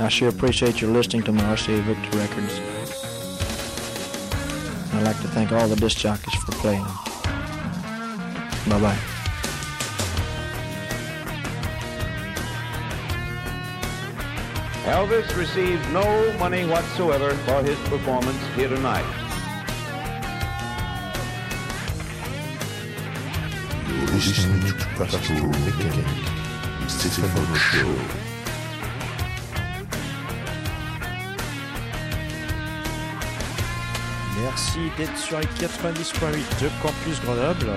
I sure appreciate your listening to my RCA Victor records. I'd like to thank all the disc jockeys for playing them. Bye bye. Elvis received no money whatsoever for his performance here tonight. You're listening to Pastoral Mechanic, Stephen Show. Merci d'être sur les 90.8 de Campus Grenoble.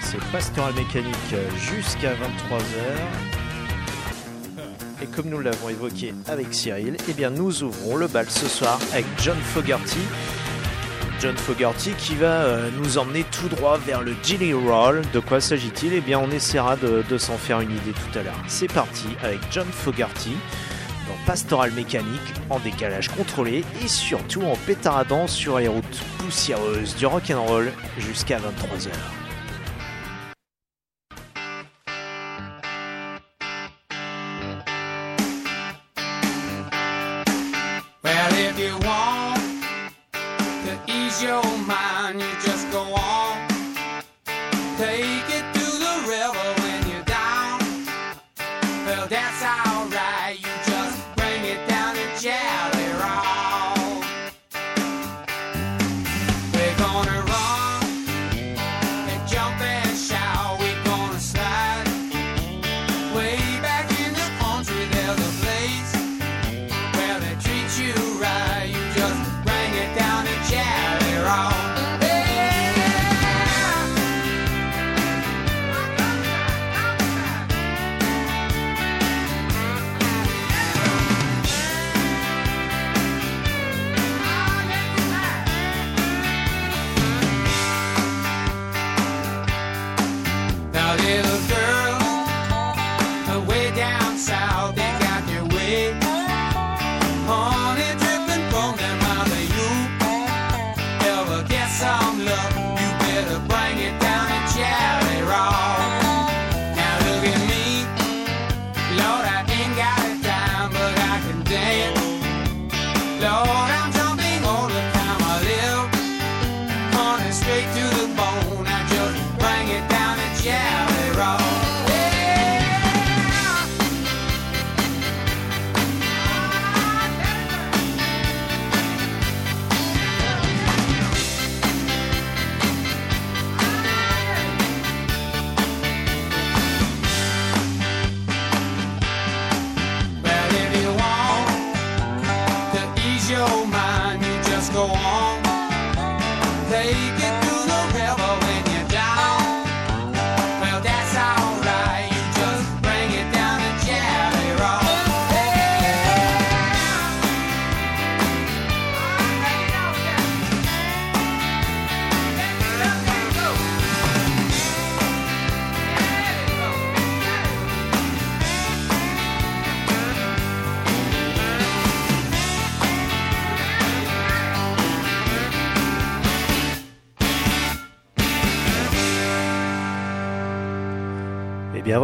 C'est Pastoral Mécanique jusqu'à 23h. Et comme nous l'avons évoqué avec Cyril, eh bien nous ouvrons le bal ce soir avec John Fogerty. John Fogerty qui va euh, nous emmener tout droit vers le Gilly Roll. De quoi s'agit-il? Eh bien on essaiera de, de s'en faire une idée tout à l'heure. C'est parti avec John Fogerty dans Pastoral Mécanique en décalage contrôlé et surtout en pétaradant sur les routes poussiéreuses du rock'n'roll jusqu'à 23h.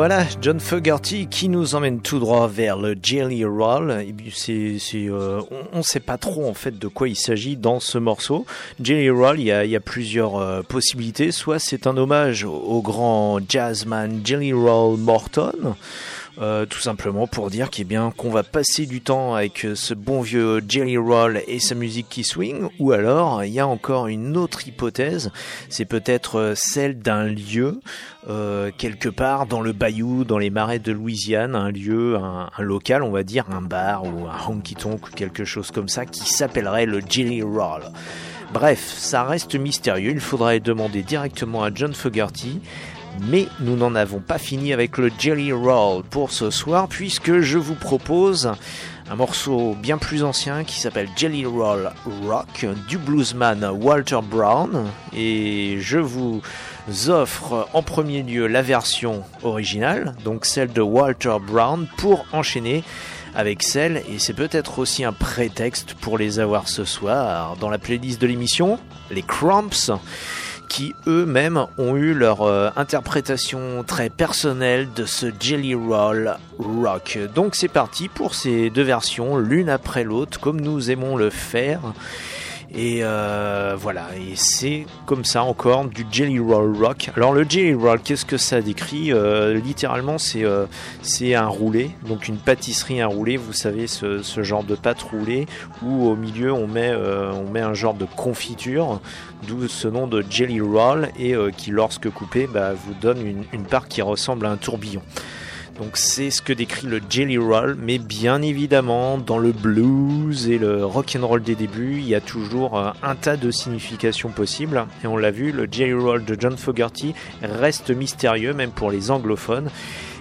Voilà, John Fogerty qui nous emmène tout droit vers le Jelly Roll. C'est, euh, on ne sait pas trop en fait de quoi il s'agit dans ce morceau. Jelly Roll, il y a, plusieurs euh, possibilités. Soit c'est un hommage au grand jazzman Jelly Roll Morton. Euh, tout simplement pour dire qu'il bien qu'on va passer du temps avec euh, ce bon vieux Jelly Roll et sa musique qui swing, ou alors il y a encore une autre hypothèse, c'est peut-être euh, celle d'un lieu quelque part dans le bayou, dans les marais de Louisiane, un lieu, un, local, on va dire, un bar ou un honky tonk ou quelque chose comme ça qui s'appellerait le Jelly Roll. Bref, ça reste mystérieux, il faudrait demander directement à John Fogerty. Mais nous n'en avons pas fini avec le Jelly Roll pour ce soir, puisque je vous propose un morceau bien plus ancien qui s'appelle Jelly Roll Rock du bluesman Walter Brown. Et je vous offre en premier lieu la version originale, donc celle de Walter Brown, pour enchaîner avec celle, et c'est peut-être aussi un prétexte pour les avoir ce soir dans la playlist de l'émission, les Cramps qui eux-mêmes ont eu leur euh, interprétation très personnelle de ce Jelly Roll Rock. Donc c'est parti pour ces deux versions, l'une après l'autre, comme nous aimons le faire. Et euh, voilà, et c'est comme ça encore du Jelly Roll Rock. Alors le Jelly Roll, qu'est-ce que ça décrit euh, Littéralement, c'est euh, c'est un roulé, donc une pâtisserie un roulé. Vous savez ce, genre de pâte roulée où au milieu on met un genre de confiture, d'où ce nom de Jelly Roll et qui lorsque coupé bah, vous donne une part qui ressemble à un tourbillon. Donc c'est ce que décrit le Jelly Roll, mais bien évidemment dans le blues et le rock and roll des débuts, il y a toujours euh, un tas de significations possibles. Et on l'a vu, le Jelly Roll de John Fogerty reste mystérieux même pour les anglophones.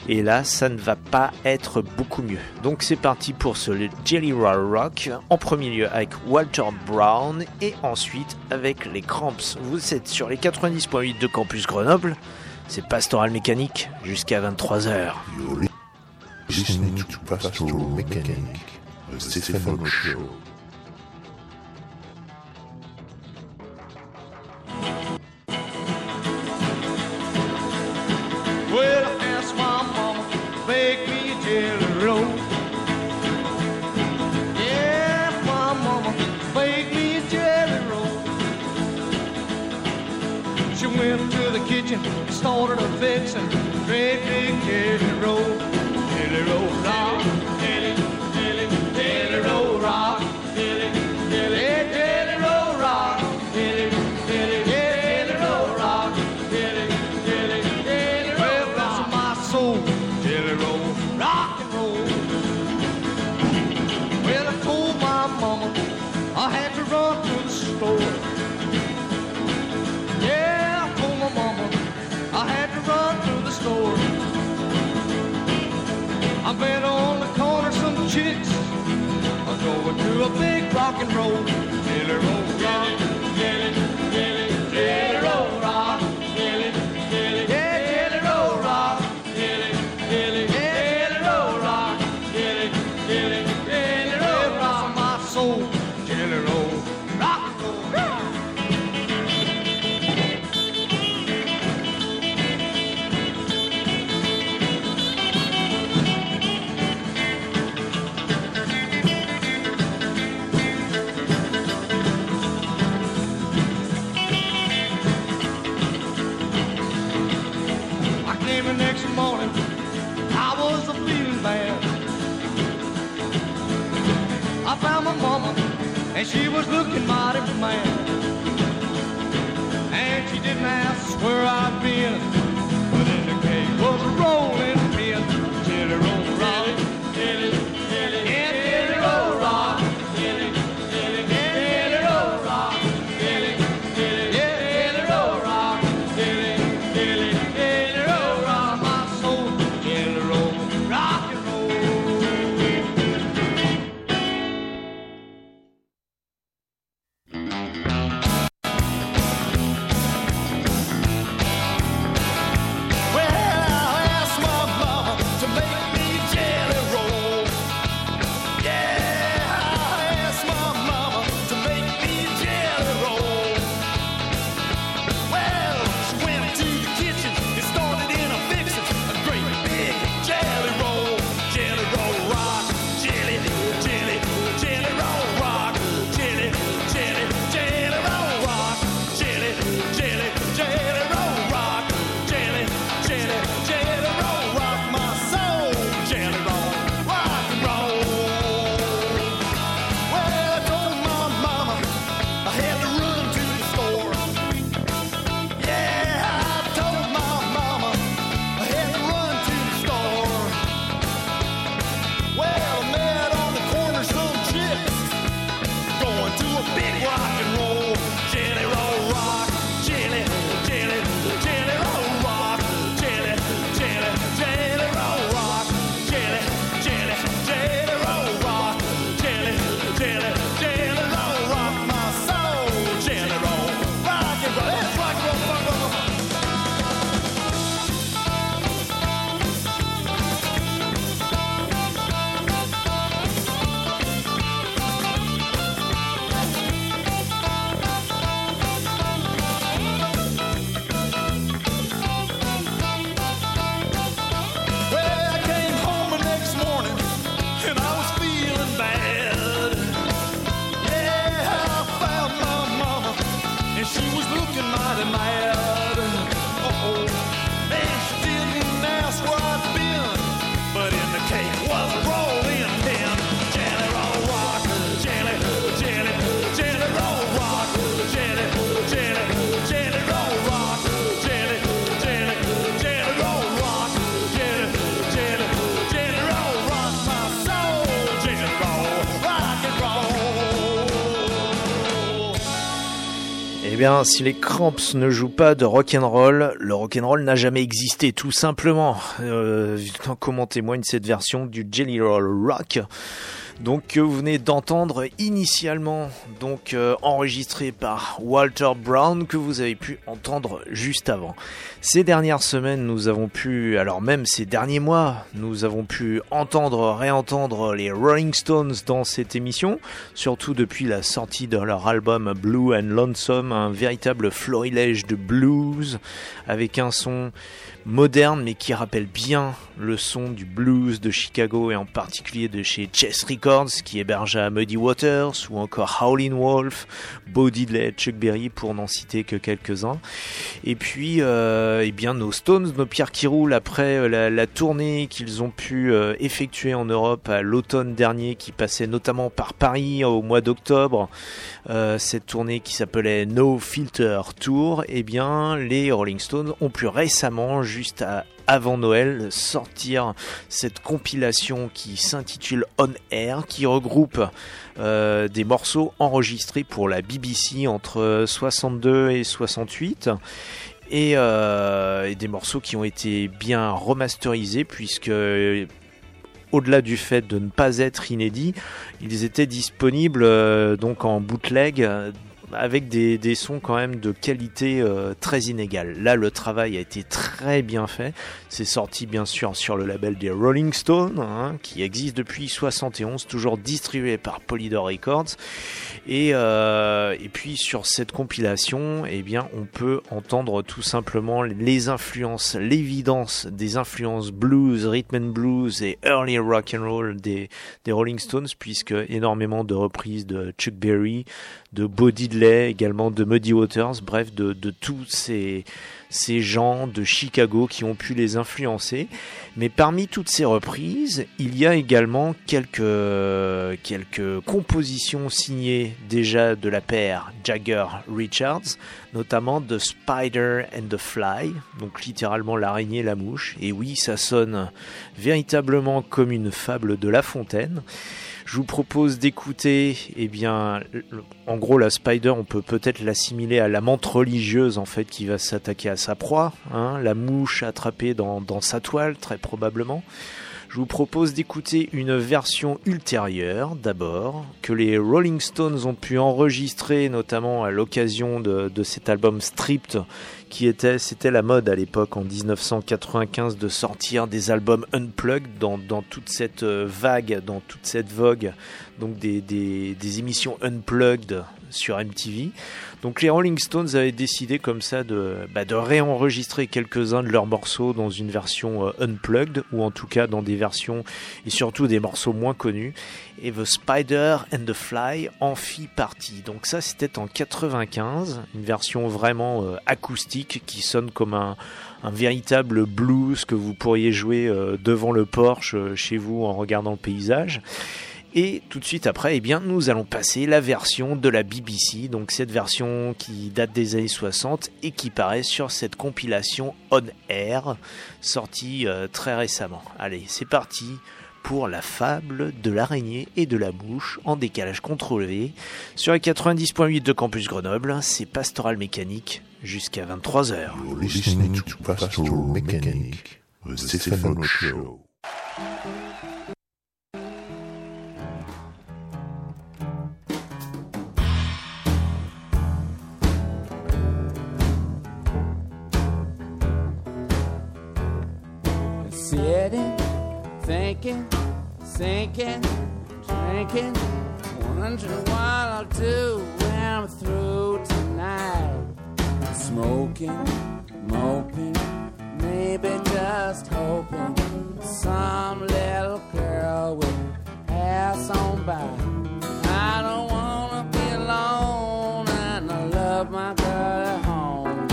Et là, ça ne va pas être beaucoup mieux. Donc c'est parti pour ce Jelly Roll Rock, en premier lieu avec Walter Brown et ensuite avec les Cramps. Vous êtes sur les 90.8 de Campus Grenoble. C'est Pastoral Mécanique jusqu'à 23h. listening to Pastoral Show. Started a fixing, great big jelly roll. Jelly roll broke and she was looking mighty mad. And she didn't ask where I'd been, si les Cramps ne jouent pas de rock'n'roll, le rock'n'roll n'a jamais existé, tout simplement. Euh, comme en témoigne cette version du Jelly Roll Rock donc que vous venez d'entendre initialement, donc euh, enregistré par Walter Brown que vous avez pu entendre juste avant. Ces dernières semaines, nous avons pu, alors même ces derniers mois, nous avons pu entendre, réentendre les Rolling Stones dans cette émission, surtout depuis la sortie de leur album Blue and Lonesome, un véritable florilège de blues avec un son moderne mais qui rappelle bien le son du blues de Chicago et en particulier de chez Chess Records qui hébergea Muddy Waters ou encore Howlin' Wolf, Bo Diddley, Chuck Berry pour n'en citer que quelques-uns. Et puis euh, eh bien nos Stones, nos pierres qui roulent après euh, la, tournée qu'ils ont pu euh, effectuer en Europe à l'automne dernier qui passait notamment par Paris au mois d'octobre. Cette tournée qui s'appelait No Filter Tour, eh bien les Rolling Stones ont pu récemment juste avant Noël sortir cette compilation qui s'intitule On Air, qui regroupe euh, des morceaux enregistrés pour la BBC entre 62 et 68. Euh, et, des morceaux qui ont été bien remasterisés puisque au-delà du fait de ne pas être inédits, ils étaient disponibles euh, donc en bootleg avec des, sons quand même de qualité euh, très inégale. Là, le travail a été très bien fait. C'est sorti bien sûr sur le label des Rolling Stones, hein, qui existe depuis 71, toujours distribué par Polydor Records. Et, euh, et puis sur cette compilation, eh bien, on peut entendre tout simplement les influences, l'évidence des influences blues, rhythm and blues et early rock and roll des, Rolling Stones, puisque énormément de reprises de Chuck Berry, de Bo Également de Muddy Waters, bref, de, de tous ces, ces gens de Chicago qui ont pu les influencer. Mais parmi toutes ces reprises, il y a également quelques, quelques compositions signées déjà de la paire Jagger-Richards, notamment The Spider and the Fly, donc littéralement l'araignée et la mouche. Et oui, ça sonne véritablement comme une fable de La Fontaine. Je vous propose d'écouter, eh bien, en gros, la Spider, on peut peut-être l'assimiler à la menthe religieuse, en fait, qui va s'attaquer à sa proie, hein, la mouche attrapée dans, sa toile, très probablement. Je vous propose d'écouter une version ultérieure d'abord, que les Rolling Stones ont pu enregistrer notamment à l'occasion de, de, cet album Stripped c'était la mode à l'époque en 1995 de sortir des albums unplugged dans, toute cette euh, vague, dans toute cette vogue, donc des, des émissions unplugged sur MTV. Donc les Rolling Stones avaient décidé comme ça de, bah, réenregistrer quelques-uns de leurs morceaux dans une version euh, unplugged, ou en tout cas dans des versions et surtout des morceaux moins connus. Et The Spider and the Fly en fit partie. Donc ça c'était en 95, une version vraiment euh, acoustique qui sonne comme un, un véritable blues que vous pourriez jouer euh, devant le Porsche chez vous en regardant le paysage. Et tout de suite après, eh bien, nous allons passer la version de la BBC, donc cette version qui date des années 60 et qui paraît sur cette compilation On Air, sortie euh, très récemment. Allez, c'est parti pour la fable de l'araignée et de la mouche en décalage contrôlé sur les 90.8 de Campus Grenoble. C'est Pastoral Mécanique jusqu'à 23h. You're listening to Pastoral Stephen Show. Sinking, drinking, wondering what I'll do when I'm through tonight. Smoking, moping, maybe just hoping some little girl will pass on by. I don't wanna be alone, and I love my girl at home.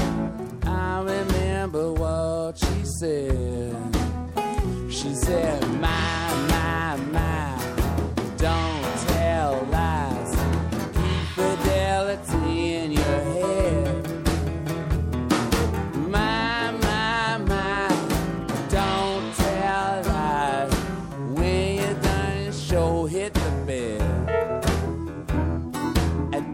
I remember what she said. She said,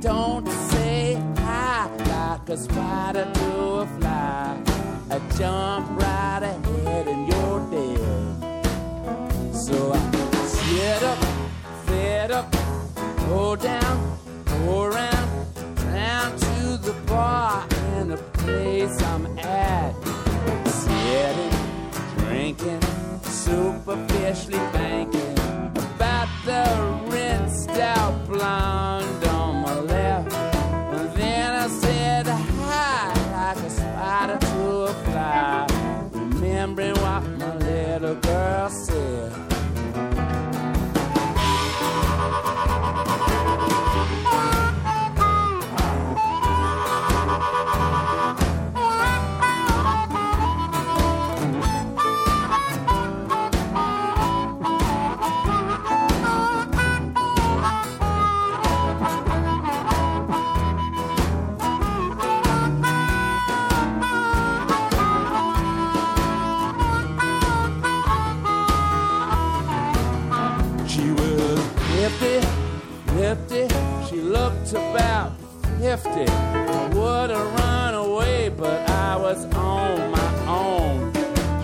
Don't say hi like a spider to a fly. I jump right ahead and you're dead. So I sit up, fed up, go down, go around, down to the bar and the place I'm at. Sitting, drinking, superficially thinking about the rinsed out blonde. Remembering what my little girl said. I would have run away, but I was on my own.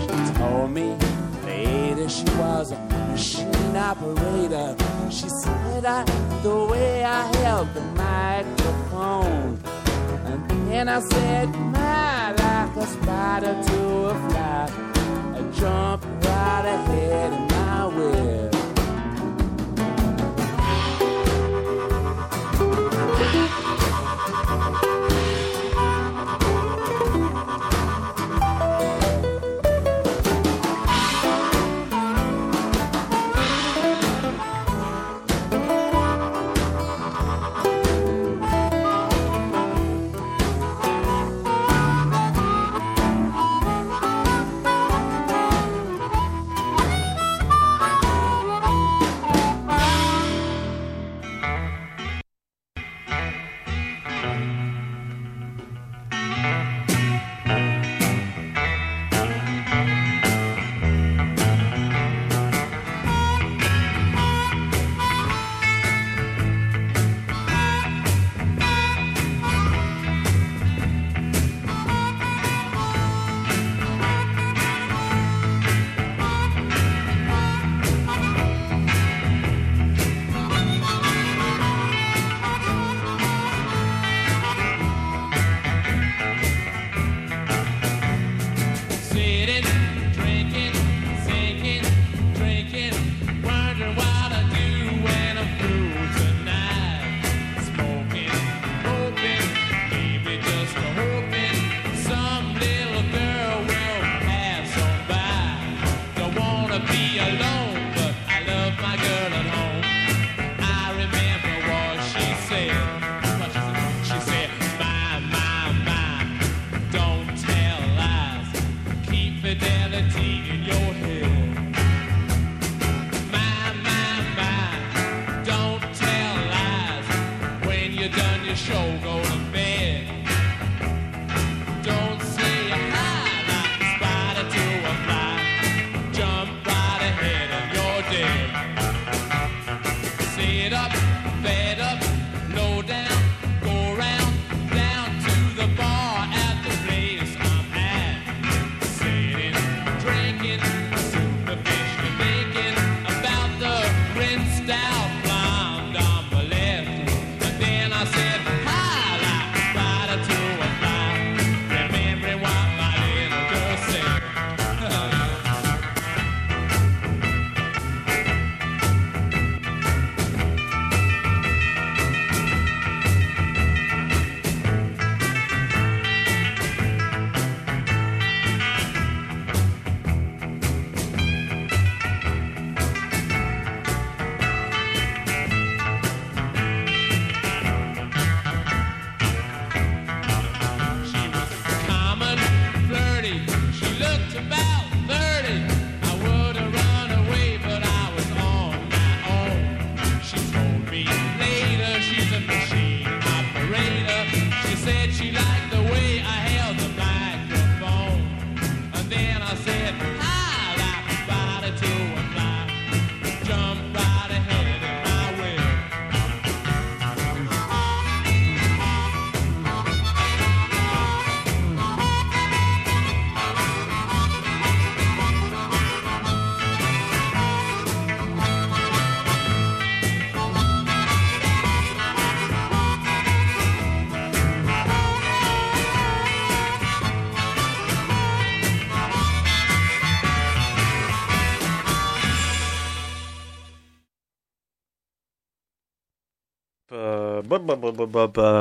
She told me later she was a machine operator. She said I the way I held the microphone. And then I said, my like a spider to a fly. I jumped right ahead in my web.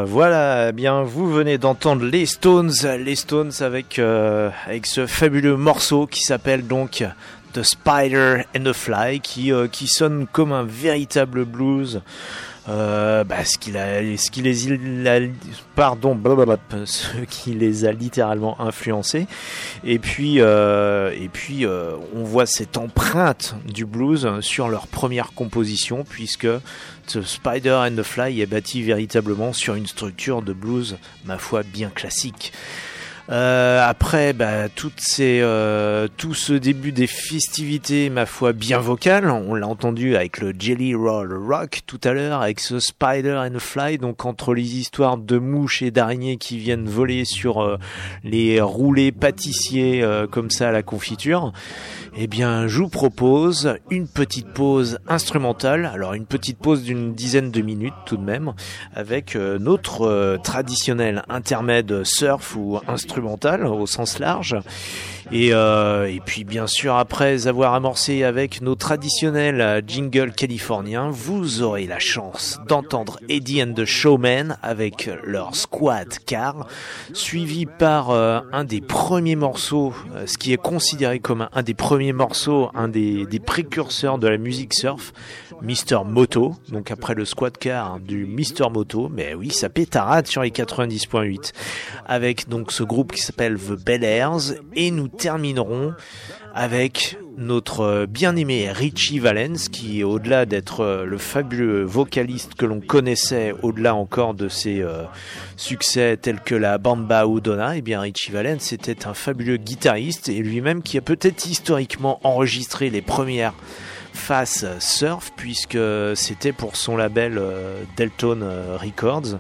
Voilà, eh bien vous venez d'entendre les Stones, les Stones avec euh, avec ce fabuleux morceau qui s'appelle donc The Spider and the Fly, qui euh, qui sonne comme un véritable blues. Euh, bah, ce ce qui les, a- ce qui les a littéralement influencés. Et puis, euh, et puis, euh, on voit cette empreinte du blues sur leur première composition, puisque The Spider and the Fly est bâti véritablement sur une structure de blues, ma foi, bien classique. Euh, après, bah, toutes ces, euh, tout ce début des festivités, ma foi, bien vocales, on l'a entendu avec le Jelly Roll Rock tout à l'heure, avec ce Spider and Fly, donc entre les histoires de mouches et d'araignées qui viennent voler sur euh, les roulés pâtissiers euh, comme ça à la confiture, eh bien, je vous propose une petite pause instrumentale. Alors, une petite pause d'une dizaine de minutes tout de même, avec euh, notre traditionnel intermède surf ou instrumental au sens large. Et, euh, et puis, bien sûr, après avoir amorcé avec nos traditionnels euh, jingles californiens, vous aurez la chance d'entendre Eddie and the Showman avec leur Squad Car, suivi par euh, un des premiers morceaux, ce qui est considéré comme un, un des premiers morceaux, un des, des précurseurs de la musique surf, Mr. Moto. Donc après le Squad Car du Mr. Moto, mais oui, ça pétarade sur les 90.8, avec donc ce groupe qui s'appelle The Bel Airs, et nous terminerons avec notre euh, bien-aimé Richie Valens, qui au-delà d'être euh, le fabuleux vocaliste que l'on connaissait, au-delà encore de ses euh, succès tels que la Bamba ou Donna, eh bien Richie Valens était un fabuleux guitariste et lui-même qui a peut-être historiquement enregistré les premières faces surf puisque c'était pour son label euh, Delton euh, Records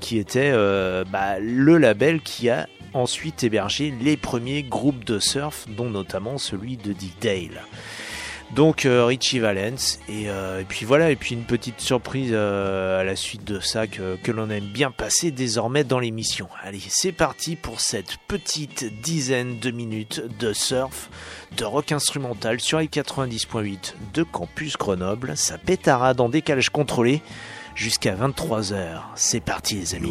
qui était euh, bah, le label qui a ensuite hébergé les premiers groupes de surf, dont notamment celui de Dick Dale. Donc euh, Richie Valens et, euh, et puis voilà et puis une petite surprise euh, à la suite de ça que, que l'on aime bien passer désormais dans l'émission. Allez c'est parti pour cette petite dizaine de minutes de surf, de rock instrumental sur les 90.8 de Campus Grenoble. Ça pétara dans décalage contrôlé jusqu'à 23h. C'est parti les amis.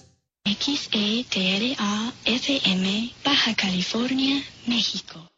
XETRA FM Baja California, México.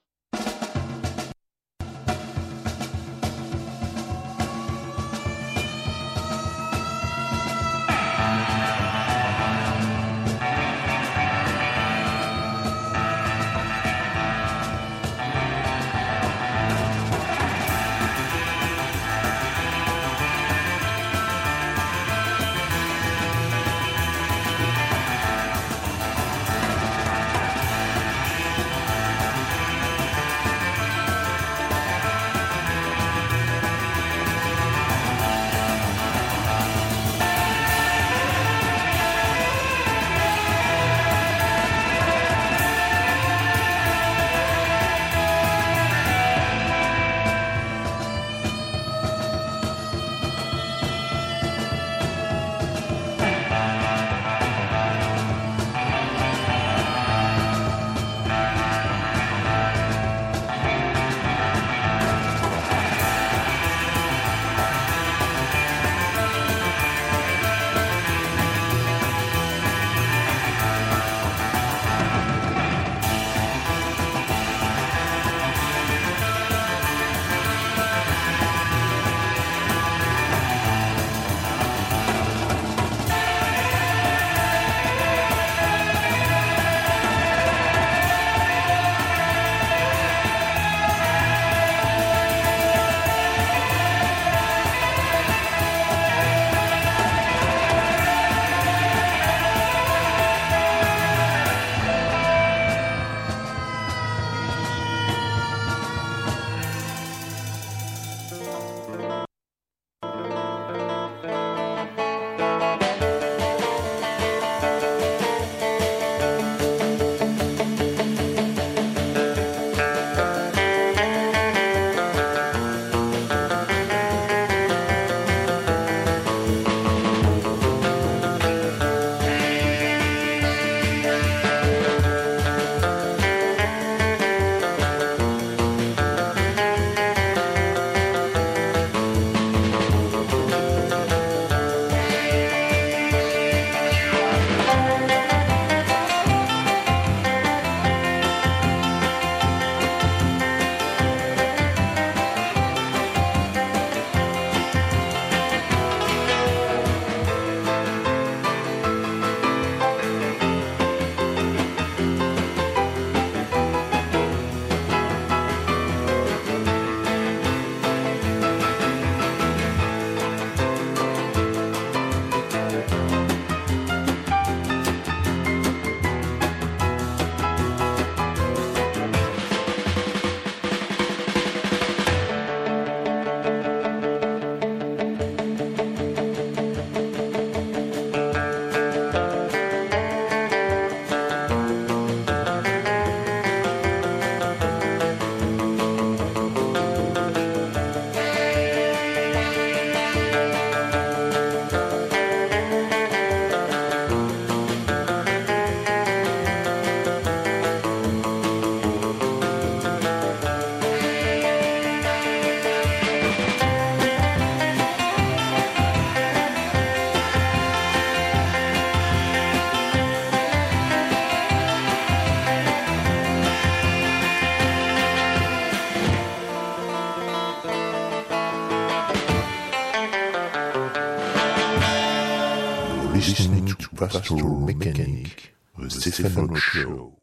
Pastoral Mécanique, The Stephen Show.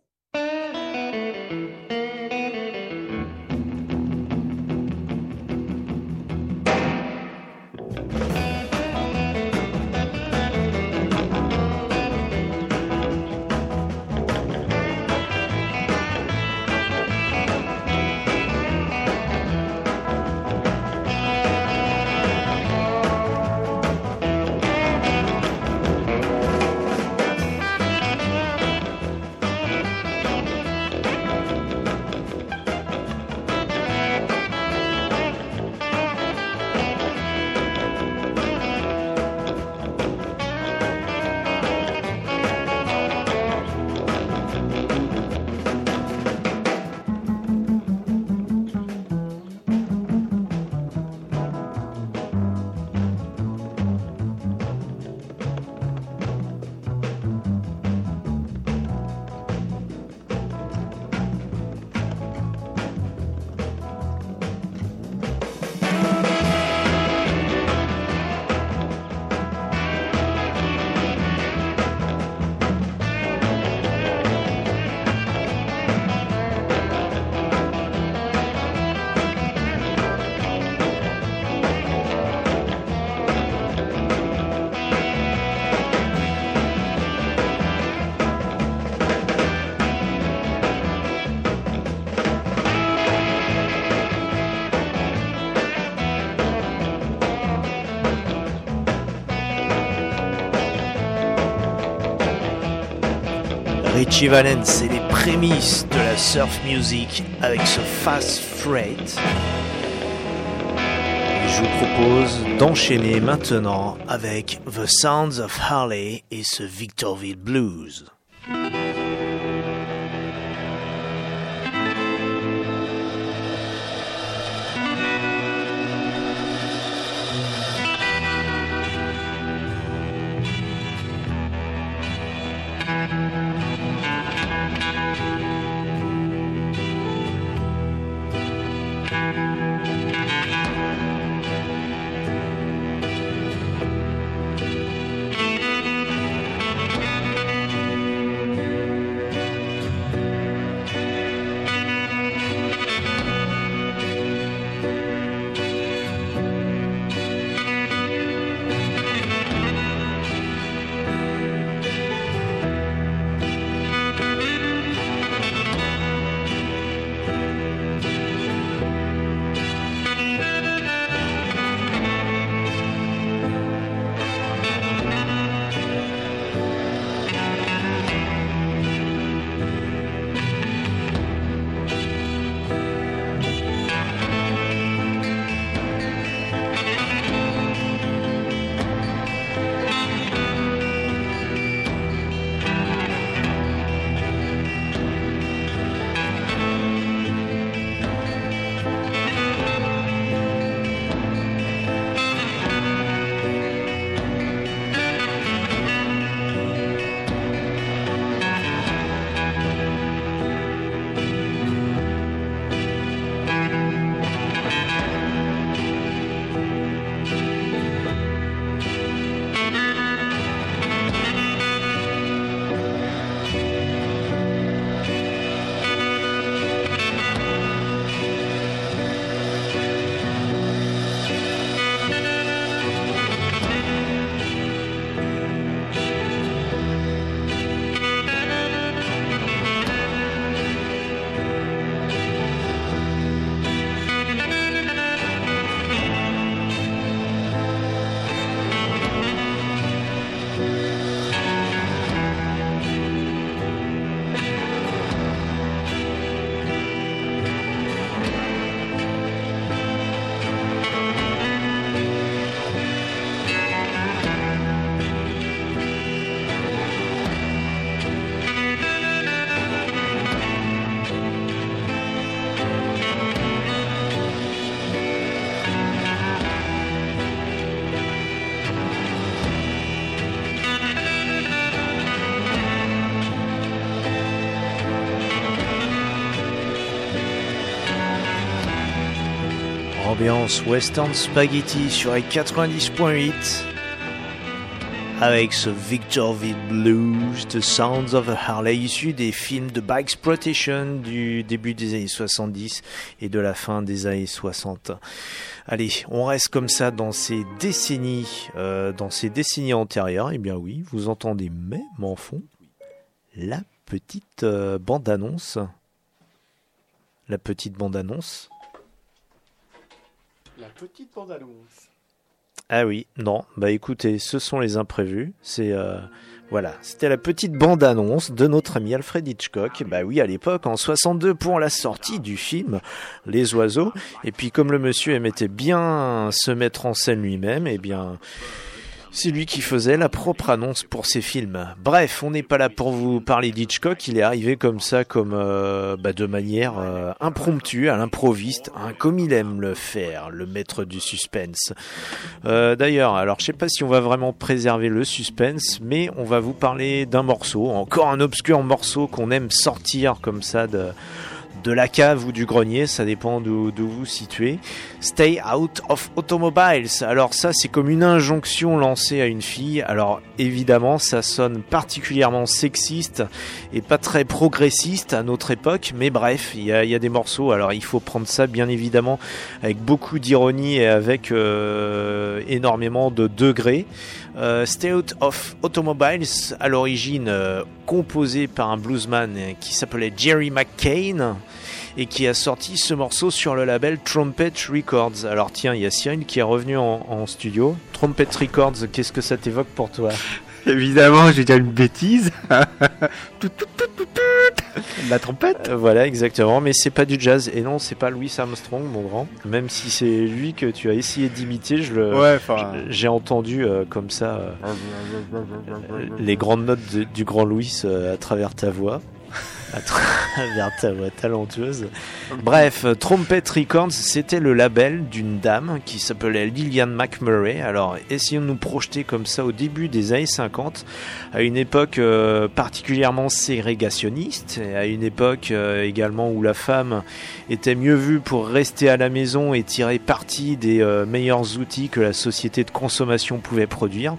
C'est les prémices de la surf music avec ce Fast Freight. Je vous propose d'enchaîner maintenant avec The Sounds of Harley et ce Victorville Blues. Ambiance Western Spaghetti sur les 90.8 avec ce Victorville Blues, The Sounds of a Harley, issu des films de Bike Exploitation du début des années 70 et de la fin des années 60. Allez, on reste comme ça dans ces décennies, euh, dans ces décennies antérieures. Eh bien oui, vous entendez même en fond la petite euh, bande-annonce. La petite bande-annonce. Ah oui, non, bah écoutez, ce sont les imprévus. C'est euh, voilà, c'était la petite bande-annonce de notre ami Alfred Hitchcock. Bah oui, à l'époque, en 62 pour la sortie du film Les Oiseaux. Et puis comme le monsieur aimait bien se mettre en scène lui-même, eh bien c'est lui qui faisait la propre annonce pour ses films. Bref, on n'est pas là pour vous parler d'Hitchcock, il est arrivé comme ça, comme euh, bah, de manière euh, impromptue, à l'improviste, hein, comme il aime le faire, le maître du suspense. Euh, D'ailleurs, alors je sais pas si on va vraiment préserver le suspense, mais on va vous parler d'un morceau, encore un obscur morceau qu'on aime sortir comme ça de de la cave ou du grenier, ça dépend d'où d'où vous situez. Stay out of automobiles. Alors ça, c'est comme une injonction lancée à une fille. Alors évidemment, ça sonne particulièrement sexiste et pas très progressiste à notre époque. Mais bref, il y a, des morceaux. Alors il faut prendre ça bien évidemment avec beaucoup d'ironie et avec euh, énormément de degrés. Euh, Stay Out of Automobiles, à l'origine euh, composé par un bluesman qui s'appelait Jerry McCain et qui a sorti ce morceau sur le label Trumpet Records. Alors tiens, il y a Cyril qui est revenu en, en studio. Trumpet Records, qu'est-ce que ça t'évoque pour toi? Évidemment, je vais dire une bêtise. Tout, tout, tout, tout, tout. La trompette Euh, Voilà, exactement, mais c'est pas du jazz. Et non, c'est pas Louis Armstrong, mon grand. Même si c'est lui que tu as essayé d'imiter, je le, Ouais, j'ai entendu euh, comme ça euh, les grandes notes de- du grand Louis à travers ta voix. À travers ta voix talentueuse. Bref, euh, Trumpet Records, c'était le label d'une dame qui s'appelait Lillian McMurray. Alors, essayons de nous projeter comme ça au début des années 50, à une époque euh, particulièrement ségrégationniste, et à une époque euh, également où la femme était mieux vue pour rester à la maison et tirer parti des meilleurs outils que la société de consommation pouvait produire.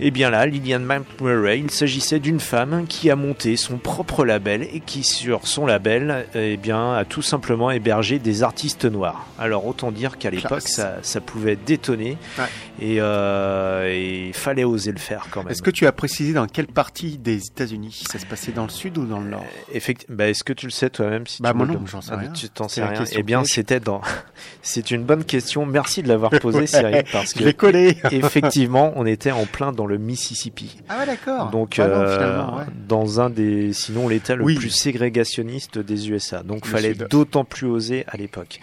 Et bien là, Lillian McMurray, il s'agissait d'une femme qui a monté son propre label et qui sur son label, eh bien, a tout simplement hébergé des artistes noirs. Alors autant dire qu'à l'époque, ça, ça pouvait détonner Ouais. et euh, et il fallait oser le faire quand même. Est-ce que tu as précisé dans quelle partie des États-Unis Ça se passait dans le sud ou dans le nord? Effectivement, bah, est-ce que tu le sais toi-même si Bah, tu moi non, j'en sais Ah, rien. Tu t'en C'est sais rien. Eh bien, c'était dans. C'est une bonne question. Merci de l'avoir posée, Cyril, parce que collé. effectivement, on était en plein dans le Mississippi. Ah ouais, d'accord. Donc, Ah euh, ouais. dans un des, sinon l'État le Oui. plus ségrégationniste des USA. Donc, Le fallait d'autant plus oser à l'époque.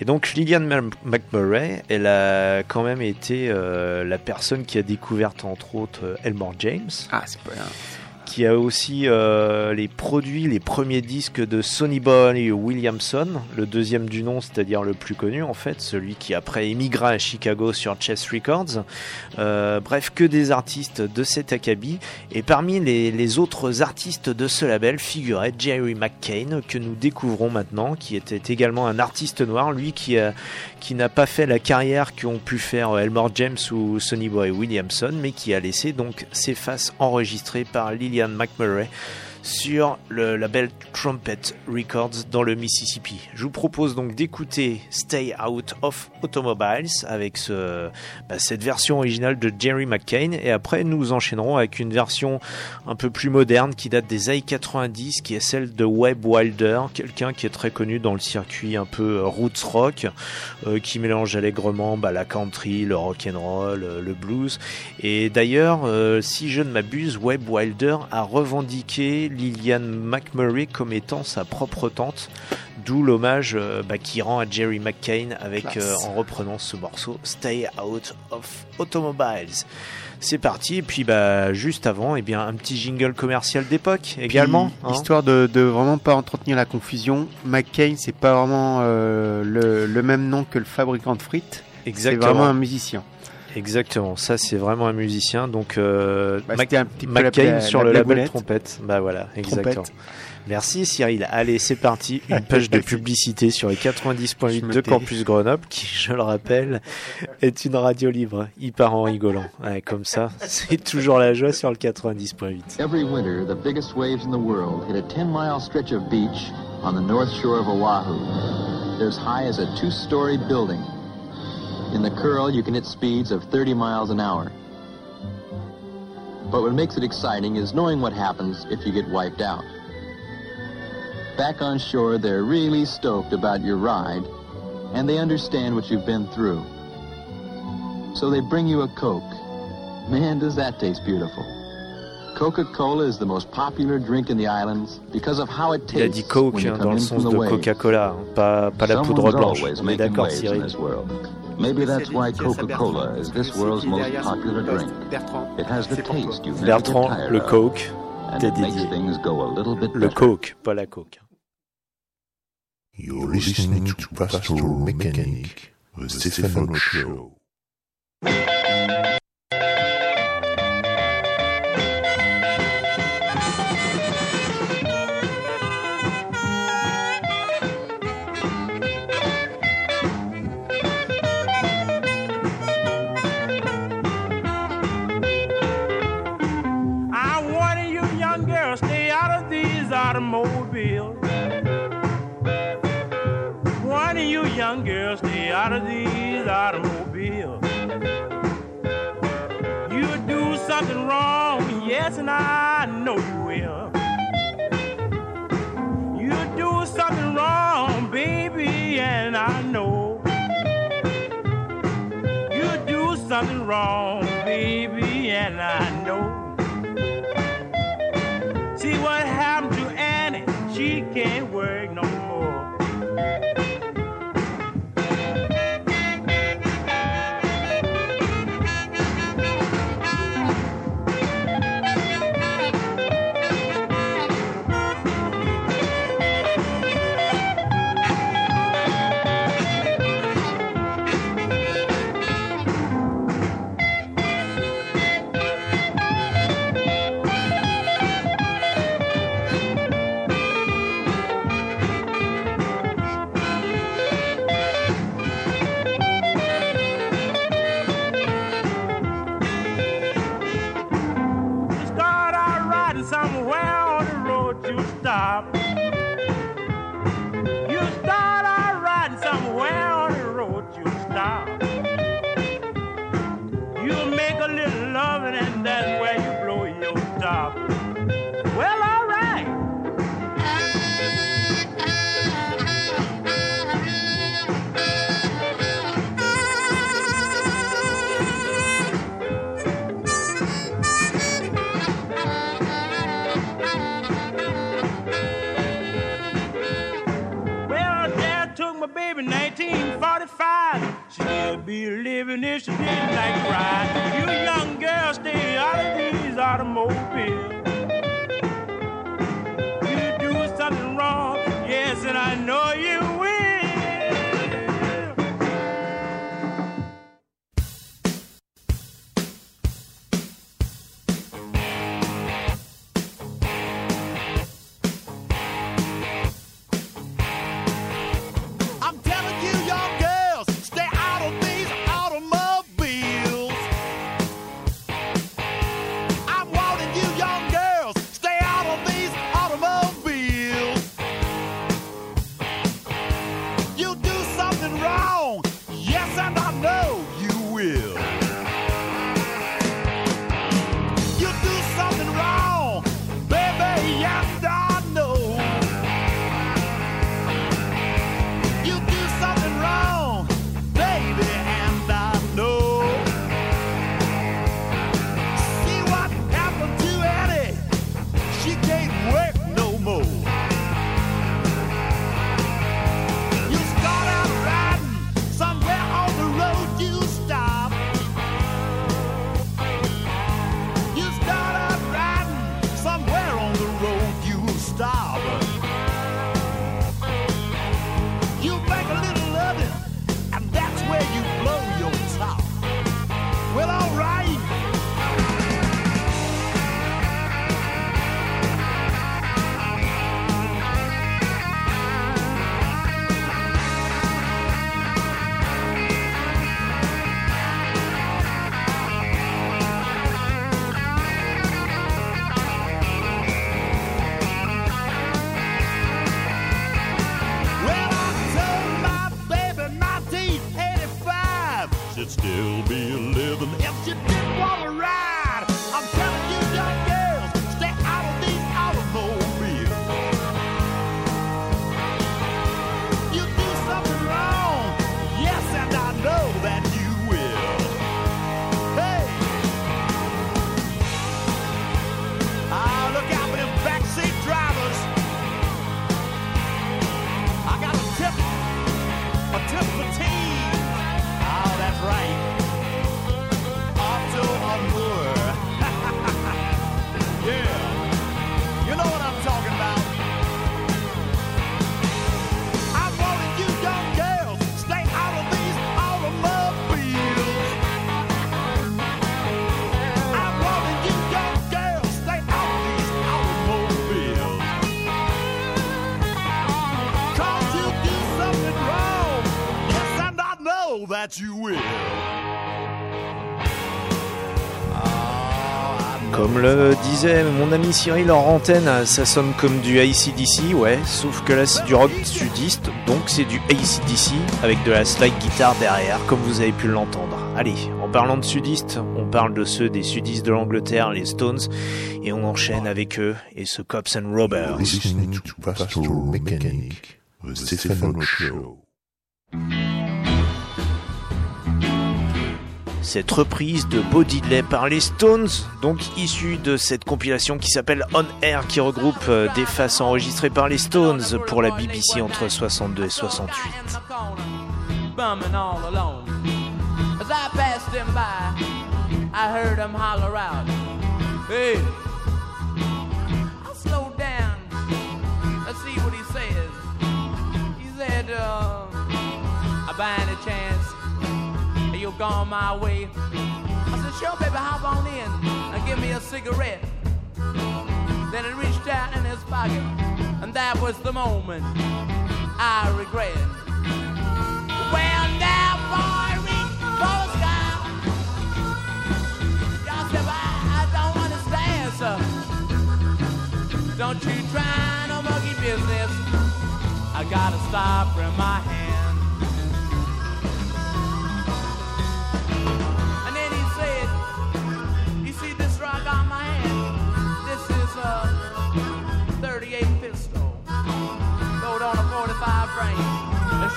Et donc, Lillian Mc- McMurray, elle a quand même été euh, la personne qui a découvert entre autres euh, Elmore James. Ah, c'est pas Qui a aussi euh, les produits, les premiers disques de Sonny Boy Williamson, le deuxième du nom, c'est-à-dire le plus connu en fait, celui qui après émigra à Chicago sur Chess Records. Euh, bref, que des artistes de cet acabit. Et parmi les, autres artistes de ce label figurait Jerry McCain, que nous découvrons maintenant, qui était également un artiste noir, lui qui, n'a pas fait la carrière qu'ont pu faire Elmore James ou Sonny Boy Williamson, mais qui a laissé donc ses faces enregistrées par Lillian McMurray sur le label Trumpet Records dans le Mississippi. Je vous propose donc d'écouter Stay Out of Automobiles avec bah, cette version originale de Jerry McCain et après nous enchaînerons avec une version un peu plus moderne qui date des années 90 qui est celle de Webb Wilder, quelqu'un qui est très connu dans le circuit un peu euh, roots rock euh, qui mélange allègrement bah, la country, le rock and roll, euh, le blues et d'ailleurs si je ne m'abuse Webb Wilder a revendiqué Lillian McMurray comme étant sa propre tante D'où l'hommage euh, bah, qu'il rend à Jerry McCain avec euh, en reprenant ce morceau Stay Out of Automobiles. C'est parti et puis bah juste avant eh bien un petit jingle commercial d'époque également. Puis, hein. Histoire de, de vraiment pas entretenir la confusion, McCain, c'est pas vraiment euh, le, le même nom que le fabricant de frites. C'est Exactement. vraiment un musicien. Exactement, ça c'est vraiment un musicien. Donc euh, Bah, Mac- un petit McCain la- sur la le label trompette. Bah voilà, exactement. Trompette. Merci Cyril. Allez, c'est parti. Une page de publicité sur les 90.8 Je me de. Campus Grenoble, qui, je le rappelle, est une radio libre. Il part en rigolant. Ouais, comme ça, c'est toujours la joie sur le 90.8. Every winter, the biggest waves in the world hit a 10 mile stretch of beach on the north shore of Oahu. They're as high as a two story building. In the curl, you can hit speeds of 30 miles an hour. But what makes it exciting is knowing what happens if you get wiped out. Back on shore, they're really stoked about your ride, and they understand what you've been through. So they bring you a Coke. Man, does that taste beautiful. Coca-Cola is the most popular drink in the islands because of how it Il a tastes dit Coke hein, dans le in sens de. Coca-Cola, hein, pas, pas la poudre blanche. On est d'accord Cyril. Maybe that's why Coca-Cola is this world's most popular drink. It has the taste you never Bertrand, tired le of, Coke, and t'es it makes dédié. things go a little bit Le better. Coke, pas la Coke. You're listening to Pastoral Mechanic, the Stephen Show. Out of these automobiles. You do something wrong, yes, and I know you will. You do something wrong, baby, and I know. You do something wrong, baby, and I disait mon ami Cyril en ça sonne comme du ACDC, ouais, sauf que là c'est du rock sudiste, donc c'est du ACDC avec de la slide guitare derrière, comme vous avez pu l'entendre. Allez, en parlant de sudistes, on parle de ceux des sudistes de l'Angleterre, les Stones, et on enchaîne avec eux et ce Cops and Robbers. Cette reprise de Bo Diddley par les Stones, donc issue de cette compilation qui s'appelle On Air, qui regroupe euh, des faces enregistrées par les Stones pour la BBC entre 62 et 68. bumming all alone. As I passed him by, I heard him holler out, Hey! I slowed down. Let's see what he says. He said, uh, by any chance, you gone my way? I said, sure, baby, hop on in and give me a cigarette. Then he reached out in his pocket, and that was the moment I regret. Well, now, boy, reach for the sky. Y'all said, I, I don't understand, sir. Don't you try no monkey business. I gotta stop from my hand.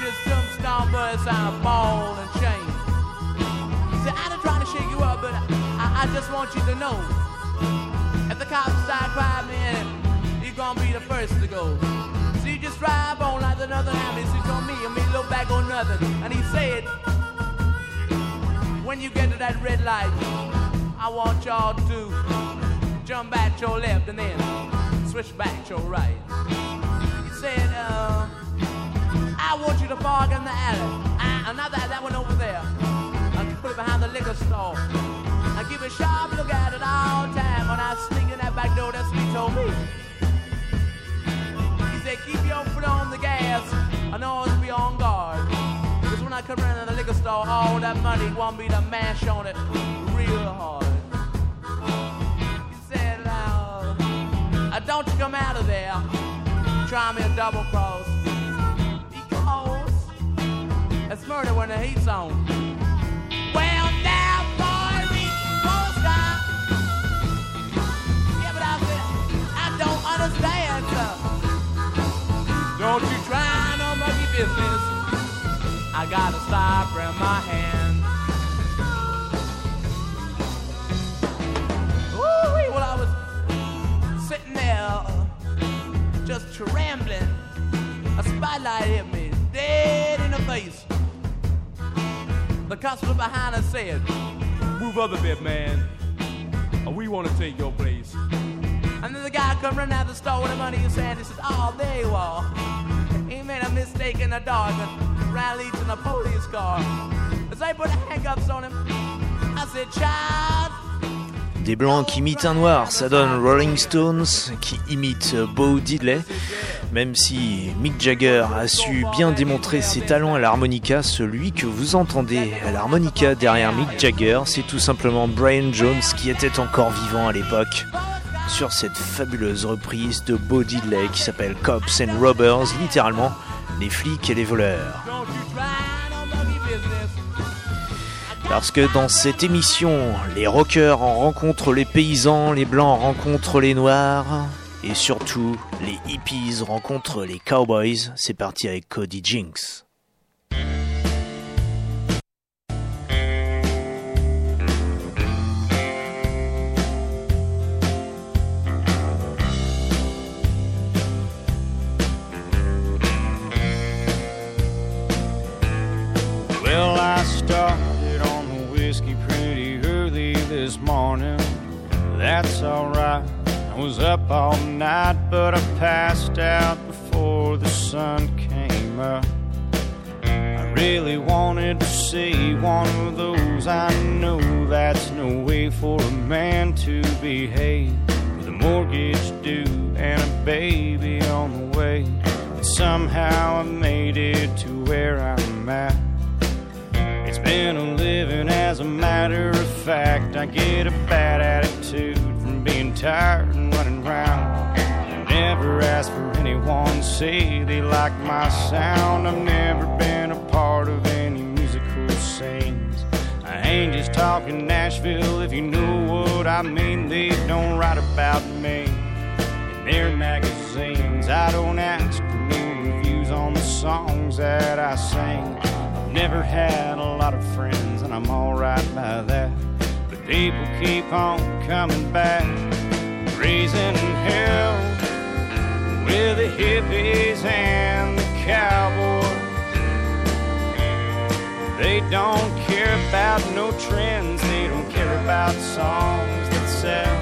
Just buzz on a ball and chain. Said, I ain't trying to shake you up, but I, I just want you to know. If the cops start crying in, you're gonna be the first to go. So you just drive on like another ambulance on me and me look back on nothing. And he said, when you get to that red light, I want y'all to jump back your left and then switch back to your right. He said, uh, I want you to park in the alley. Uh, not that, that one over there. Uh, put it behind the liquor store. I keep a sharp look at it all the time when I sneak in that back door. That's what he told me. He said, keep your foot on the gas and always be on guard. Because when I come around to the liquor store, all that money want me to mash on it real hard. He said, uh, don't you come out of there. Try me a double cross. It's murder when the heat's on. Well, now, boy, reach for the sky. Yeah, but I said, I don't understand, sir. Don't you try no monkey business. I gotta stop from my hand. Ooh, well, I was sitting there, just rambling. A spotlight hit me dead in the face. The customer behind us said, Move up a bit, man. Or we want to take your place. And then the guy come running out of the store with the money in his hand. He says, Oh, there you are. He made a mistake in the dark and ran leads in a police car. As they put handcuffs on him, I said, Child, Des blancs qui imitent un noir, ça donne Rolling Stones qui imite Bo Diddley. Même si Mick Jagger a su bien démontrer ses talents à l'harmonica, celui que vous entendez à l'harmonica derrière Mick Jagger, c'est tout simplement Brian Jones qui était encore vivant à l'époque sur cette fabuleuse reprise de Bo Diddley qui s'appelle Cops and Robbers, littéralement les flics et les voleurs. Parce que dans cette émission, les rockers en rencontrent les paysans, les blancs rencontrent les noirs, et surtout, les hippies rencontrent les cowboys. C'est parti avec Cody Jinks. This morning. That's alright. I was up all night, but I passed out before the sun came up. I really wanted to see one of those. I know that's no way for a man to behave. With a mortgage due and a baby on the way. And somehow I made it to where I'm at. Been a living as a matter of fact. I get a bad attitude from being tired and running around. Never ask for anyone to say they like my sound. I've never been a part of any musical scenes. I ain't just talking Nashville if you know what I mean. They don't write about me in their magazines. I don't ask for new reviews on the songs that I sing. Never had a lot of friends, and I'm alright by that. But people keep on coming back, raising hell with the hippies and the cowboys. They don't care about no trends, they don't care about songs that sell.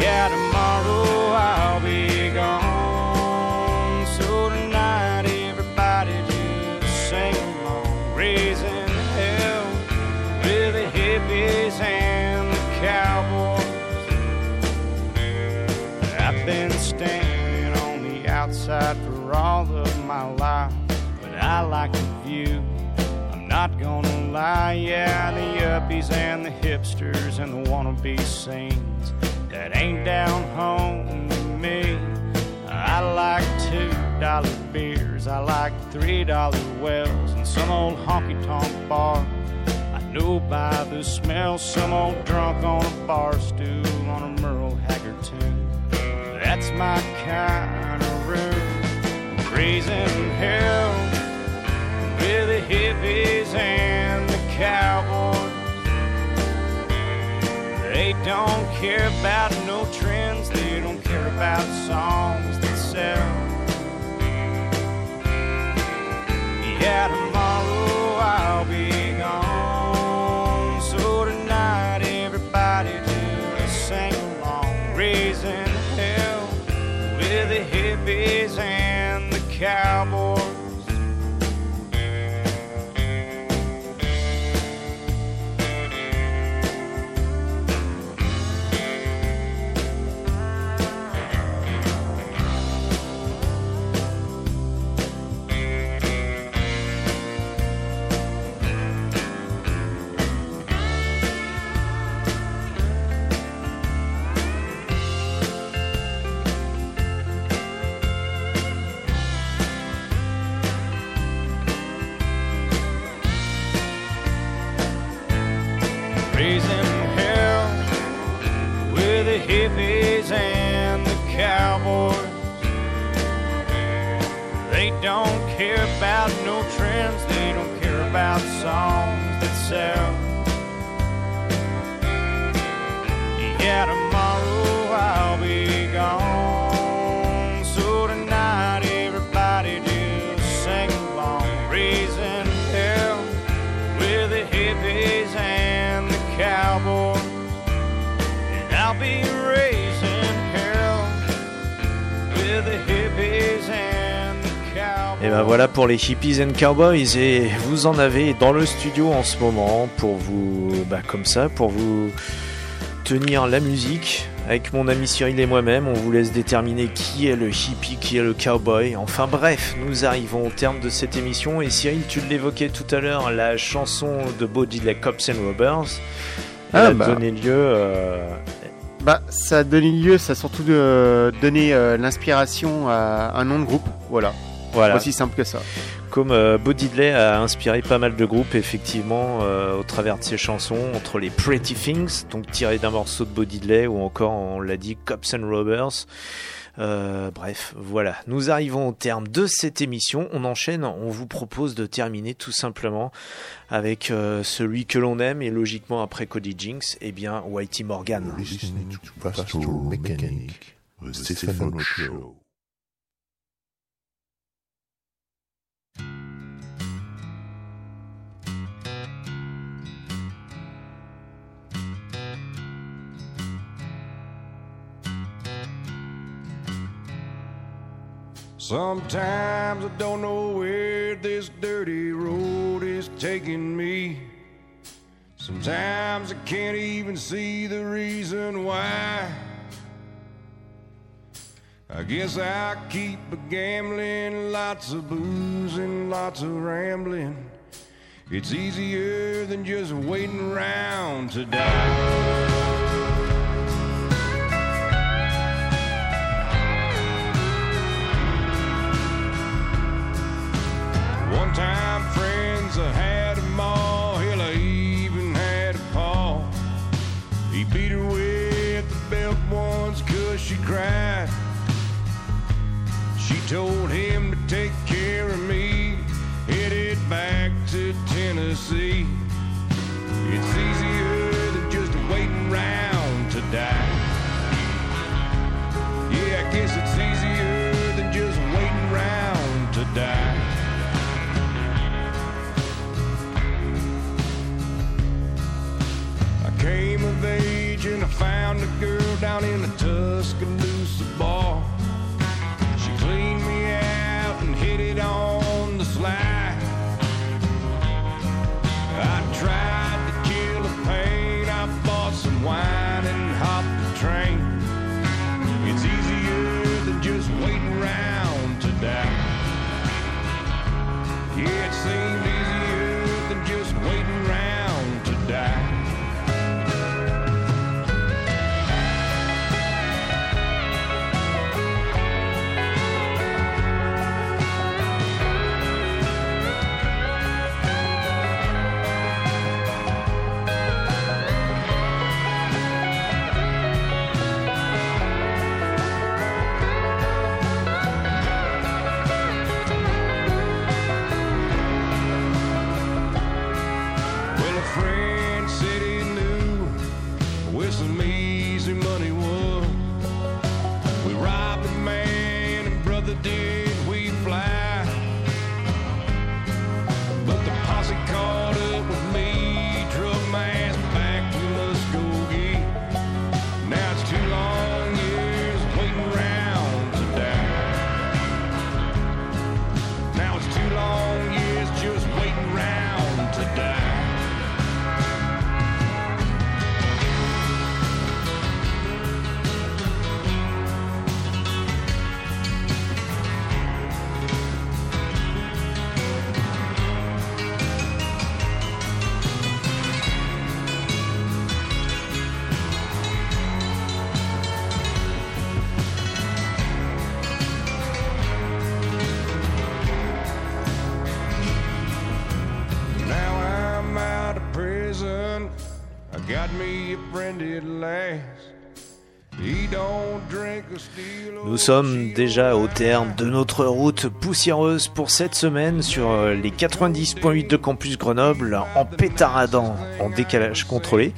Yeah, tomorrow I'll be outside for all of my life, but I like the view. I'm not gonna lie, yeah, the yuppies and the hipsters and the wannabe scenes that ain't down home to me. I like two dollar beers, I like three dollar wells, and some old honky tonk bar. I know by the smell, some old drunk on a bar stool on a Merle Haggard tune. That's my kind of room, raising hell with the hippies and the cowboys. They don't care about no trends, they don't care about songs that sell. Yeah, tomorrow les hippies and cowboys et vous en avez dans le studio en ce moment pour vous, bah comme ça, pour vous tenir la musique. Avec mon ami Cyril et moi-même, on vous laisse déterminer qui est le hippie, qui est le cowboy. Enfin bref, nous arrivons au terme de cette émission et Cyril, tu l'évoquais tout à l'heure, la chanson de Bo Diddley, Cops and Robbers, elle Ah, a bah. donné lieu euh, Bah, ça a donné lieu, ça a surtout euh, donné euh, l'inspiration à un nom de groupe. Voilà. Voilà. Aussi simple que ça. Comme euh, Bo Diddley a inspiré pas mal de groupes, effectivement, euh, au travers de ses chansons, entre les Pretty Things, donc tirées d'un morceau de Bo Diddley, ou encore, on l'a dit, Cops and Robbers. Euh, bref, voilà. Nous arrivons au terme de cette émission. On enchaîne. On vous propose de terminer tout simplement avec euh, celui que l'on aime et logiquement après Cody Jinks, eh bien Whitey Morgan. Sometimes I don't know where this dirty road is taking me. Sometimes I can't even see the reason why. I guess I keep a gambling, lots of booze and lots of rambling. It's easier than just waiting around to die. Time, friends, I had them all. Hell, I even had a paw. He beat her with the belt once cause she cried. She told him to take care of me, headed back to Tennessee. It's easier than just waiting around Nous sommes déjà au terme de notre route poussiéreuse pour cette semaine sur euh, les 90.8 de Campus Grenoble en pétaradant en décalage contrôlé.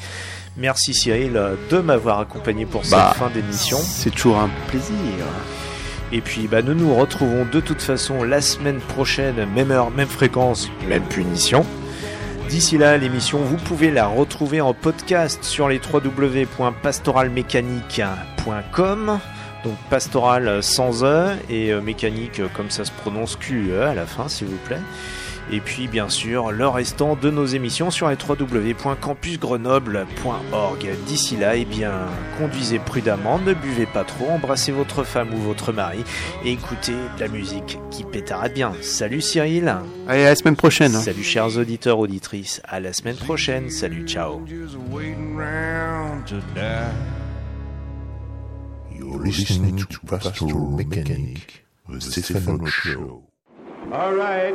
Merci Cyril de m'avoir accompagné pour cette Bah, fin d'émission. C'est toujours un plaisir. Et puis bah, nous nous retrouvons de toute façon la semaine prochaine, même heure, même fréquence, même punition. D'ici là, l'émission, vous pouvez la retrouver en podcast sur les www.pastoralmécanique.com. Donc pastoral sans E et euh, mécanique euh, comme ça se prononce QE à la fin, s'il vous plaît. Et puis bien sûr, le restant de nos émissions sur les www.campusgrenoble.org. D'ici là, eh bien, conduisez prudemment, ne buvez pas trop, embrassez votre femme ou votre mari et écoutez de la musique qui pétarade bien. Salut Cyril. Allez, à la semaine prochaine. Salut chers auditeurs, auditrices. À la semaine prochaine. Salut, ciao. You're listening to Pastoral Mechanic, the Roach Show. All right.